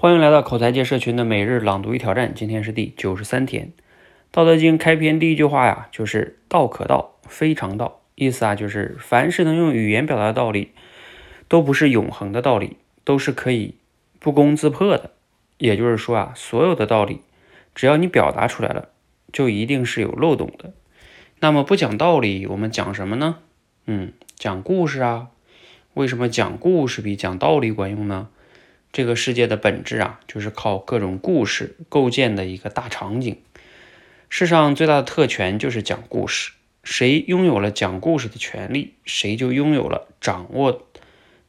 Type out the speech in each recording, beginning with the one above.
欢迎来到口才界社群的每日朗读与挑战，今天是第九十三天。《道德经》开篇第一句话呀，就是“道可道，非常道”，意思啊就是凡是能用语言表达的道理，都不是永恒的道理，都是可以不攻自破的。也就是说啊，所有的道理，只要你表达出来了，就一定是有漏洞的。那么不讲道理，我们讲什么呢？嗯，讲故事啊。为什么讲故事比讲道理管用呢？这个世界的本质啊，就是靠各种故事构建的一个大场景。世上最大的特权就是讲故事，谁拥有了讲故事的权利，谁就拥有了掌握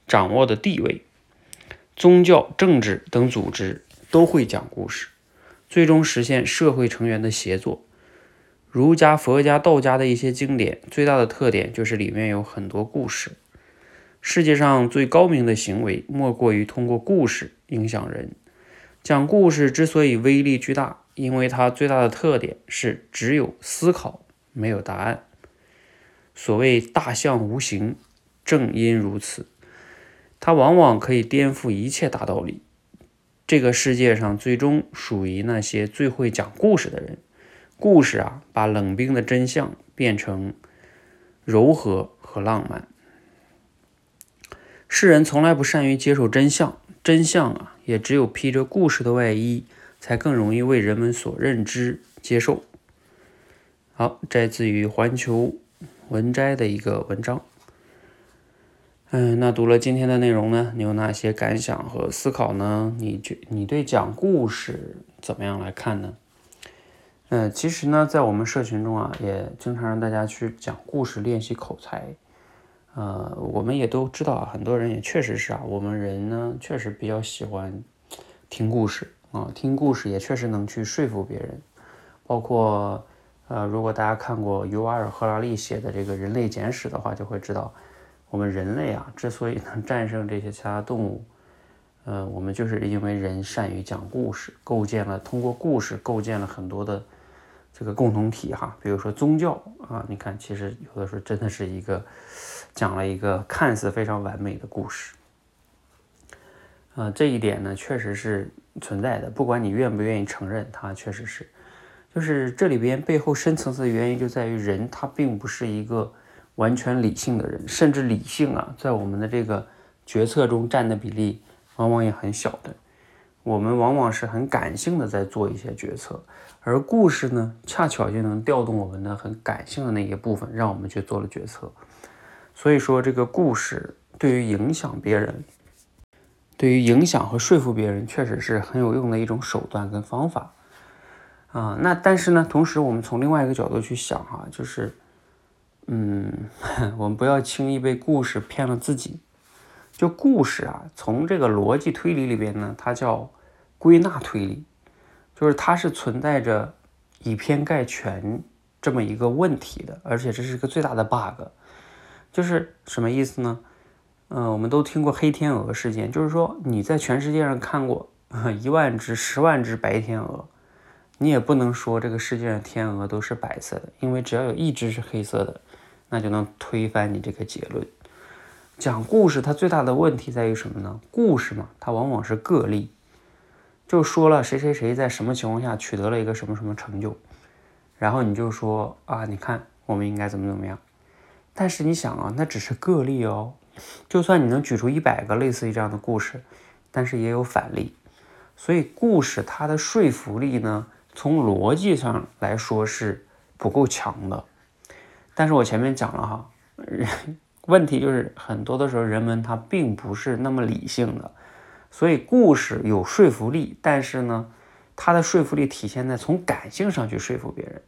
掌握的地位。宗教、政治等组织都会讲故事，最终实现社会成员的协作。儒家、佛家、道家的一些经典，最大的特点就是里面有很多故事。世界上最高明的行为，莫过于通过故事影响人。讲故事之所以威力巨大，因为它最大的特点是只有思考，没有答案。所谓大象无形，正因如此，它往往可以颠覆一切大道理。这个世界上最终属于那些最会讲故事的人。故事啊，把冷冰的真相变成柔和和浪漫。世人从来不善于接受真相，真相啊，也只有披着故事的外衣，才更容易为人们所认知接受。好，摘自于《环球文摘》的一个文章。嗯，那读了今天的内容呢，你有哪些感想和思考呢？你觉你对讲故事怎么样来看呢？嗯，其实呢，在我们社群中啊，也经常让大家去讲故事，练习口才。呃，我们也都知道啊，很多人也确实是啊，我们人呢确实比较喜欢听故事啊，听故事也确实能去说服别人。包括呃，如果大家看过尤瓦尔·赫拉利写的这个人类简史的话，就会知道，我们人类啊之所以能战胜这些其他动物，呃，我们就是因为人善于讲故事，构建了通过故事构建了很多的这个共同体哈。比如说宗教啊，你看其实有的时候真的是一个。讲了一个看似非常完美的故事，呃，这一点呢确实是存在的，不管你愿不愿意承认，它确实是，就是这里边背后深层次的原因就在于人他并不是一个完全理性的人，甚至理性啊，在我们的这个决策中占的比例往往也很小的，我们往往是很感性的在做一些决策，而故事呢，恰巧就能调动我们的很感性的那一部分，让我们去做了决策。所以说，这个故事对于影响别人，对于影响和说服别人，确实是很有用的一种手段跟方法啊。那但是呢，同时我们从另外一个角度去想哈，就是，嗯，我们不要轻易被故事骗了自己。就故事啊，从这个逻辑推理里边呢，它叫归纳推理，就是它是存在着以偏概全这么一个问题的，而且这是个最大的 bug。就是什么意思呢？嗯，我们都听过黑天鹅事件，就是说你在全世界上看过一万只、十万只白天鹅，你也不能说这个世界上天鹅都是白色的，因为只要有一只是黑色的，那就能推翻你这个结论。讲故事它最大的问题在于什么呢？故事嘛，它往往是个例，就说了谁谁谁在什么情况下取得了一个什么什么成就，然后你就说啊，你看我们应该怎么怎么样。但是你想啊，那只是个例哦。就算你能举出一百个类似于这样的故事，但是也有反例。所以故事它的说服力呢，从逻辑上来说是不够强的。但是我前面讲了哈，问题就是很多的时候人们他并不是那么理性的，所以故事有说服力，但是呢，它的说服力体现在从感性上去说服别人。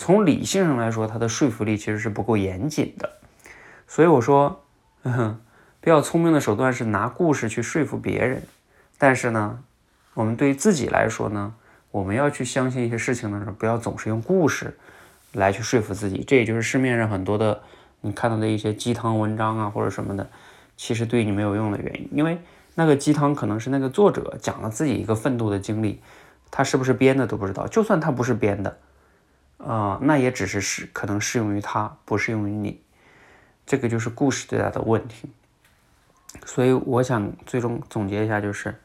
从理性上来说，它的说服力其实是不够严谨的，所以我说，比较聪明的手段是拿故事去说服别人。但是呢，我们对自己来说呢，我们要去相信一些事情的时候，不要总是用故事来去说服自己。这也就是市面上很多的你看到的一些鸡汤文章啊，或者什么的，其实对你没有用的原因。因为那个鸡汤可能是那个作者讲了自己一个奋斗的经历，他是不是编的都不知道。就算他不是编的。啊，那也只是适可能适用于他，不适用于你。这个就是故事最大的问题。所以我想最终总结一下，就是，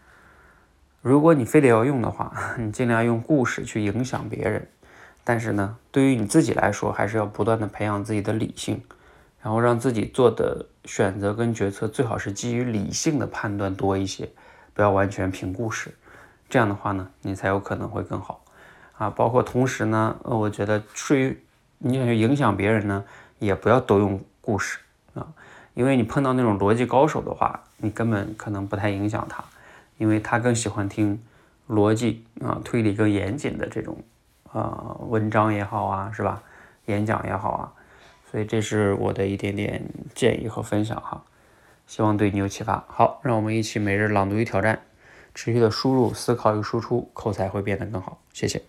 如果你非得要用的话，你尽量用故事去影响别人。但是呢，对于你自己来说，还是要不断的培养自己的理性，然后让自己做的选择跟决策最好是基于理性的判断多一些，不要完全凭故事。这样的话呢，你才有可能会更好啊。包括同时呢，呃，我觉得对于你想去影响别人呢，也不要都用故事啊，因为你碰到那种逻辑高手的话，你根本可能不太影响他，因为他更喜欢听逻辑啊、推理更严谨的这种。啊，文章也好啊，是吧？演讲也好啊，所以这是我的一点点建议和分享哈，希望对你有启发。好，让我们一起每日朗读与挑战，持续的输入、思考与输出，口才会变得更好。谢谢。